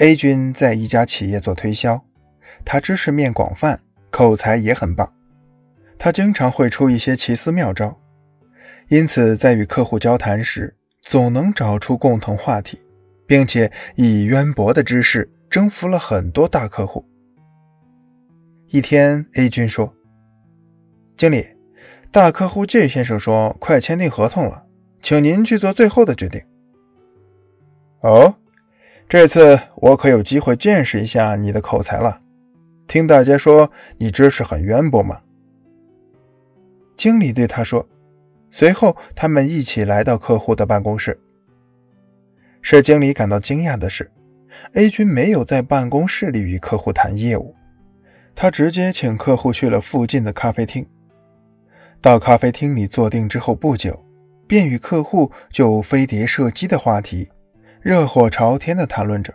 A 君在一家企业做推销，他知识面广泛，口才也很棒。他经常会出一些奇思妙招，因此在与客户交谈时，总能找出共同话题，并且以渊博的知识征服了很多大客户。一天，A 君说：“经理，大客户 J 先生说快签订合同了，请您去做最后的决定。”哦。这次我可有机会见识一下你的口才了。听大家说你知识很渊博嘛。经理对他说。随后，他们一起来到客户的办公室。使经理感到惊讶的是，A 君没有在办公室里与客户谈业务，他直接请客户去了附近的咖啡厅。到咖啡厅里坐定之后不久，便与客户就飞碟射击的话题。热火朝天地谈论着。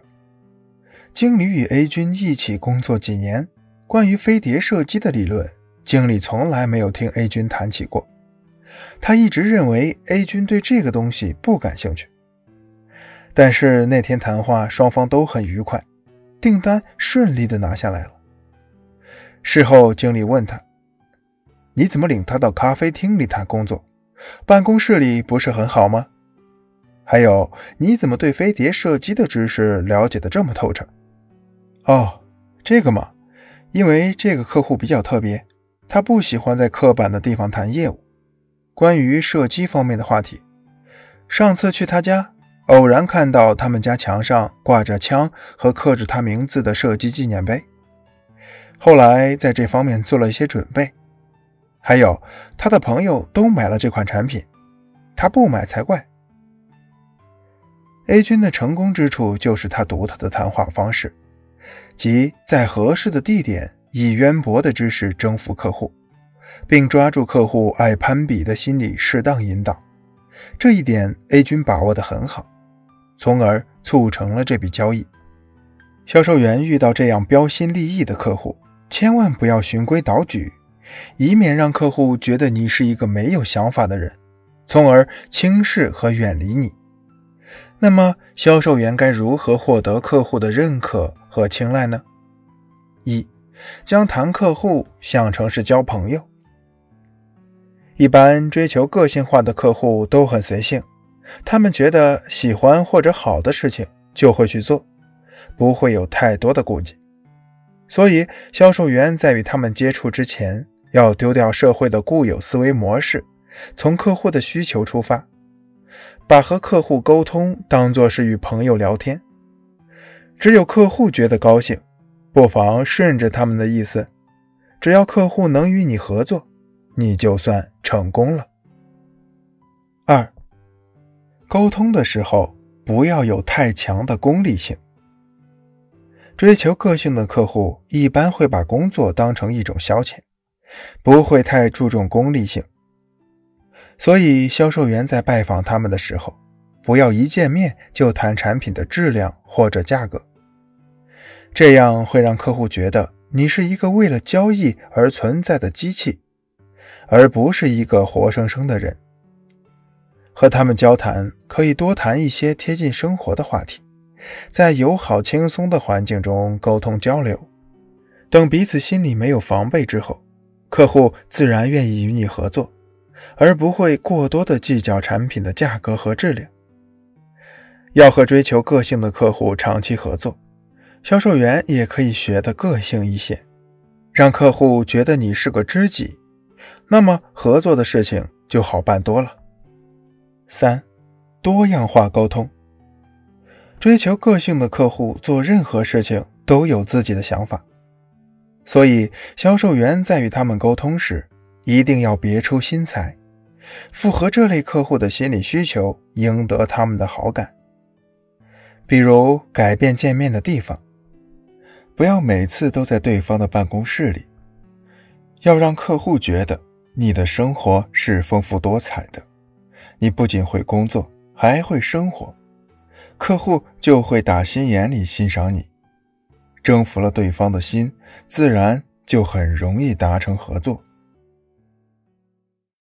经理与 A 君一起工作几年，关于飞碟射击的理论，经理从来没有听 A 君谈起过。他一直认为 A 君对这个东西不感兴趣。但是那天谈话，双方都很愉快，订单顺利地拿下来了。事后，经理问他：“你怎么领他到咖啡厅里谈工作？办公室里不是很好吗？”还有，你怎么对飞碟射击的知识了解的这么透彻？哦，这个嘛，因为这个客户比较特别，他不喜欢在刻板的地方谈业务，关于射击方面的话题。上次去他家，偶然看到他们家墙上挂着枪和刻着他名字的射击纪念碑，后来在这方面做了一些准备。还有，他的朋友都买了这款产品，他不买才怪。A 君的成功之处就是他独特的谈话方式，即在合适的地点以渊博的知识征服客户，并抓住客户爱攀比的心理，适当引导。这一点 A 君把握得很好，从而促成了这笔交易。销售员遇到这样标新立异的客户，千万不要循规蹈矩，以免让客户觉得你是一个没有想法的人，从而轻视和远离你。那么，销售员该如何获得客户的认可和青睐呢？一，将谈客户想成是交朋友。一般追求个性化的客户都很随性，他们觉得喜欢或者好的事情就会去做，不会有太多的顾忌。所以，销售员在与他们接触之前，要丢掉社会的固有思维模式，从客户的需求出发。把和客户沟通当作是与朋友聊天，只有客户觉得高兴，不妨顺着他们的意思。只要客户能与你合作，你就算成功了。二，沟通的时候不要有太强的功利性。追求个性的客户一般会把工作当成一种消遣，不会太注重功利性。所以，销售员在拜访他们的时候，不要一见面就谈产品的质量或者价格，这样会让客户觉得你是一个为了交易而存在的机器，而不是一个活生生的人。和他们交谈，可以多谈一些贴近生活的话题，在友好轻松的环境中沟通交流。等彼此心里没有防备之后，客户自然愿意与你合作。而不会过多的计较产品的价格和质量。要和追求个性的客户长期合作，销售员也可以学的个性一些，让客户觉得你是个知己，那么合作的事情就好办多了。三，多样化沟通。追求个性的客户做任何事情都有自己的想法，所以销售员在与他们沟通时。一定要别出心裁，符合这类客户的心理需求，赢得他们的好感。比如改变见面的地方，不要每次都在对方的办公室里，要让客户觉得你的生活是丰富多彩的。你不仅会工作，还会生活，客户就会打心眼里欣赏你。征服了对方的心，自然就很容易达成合作。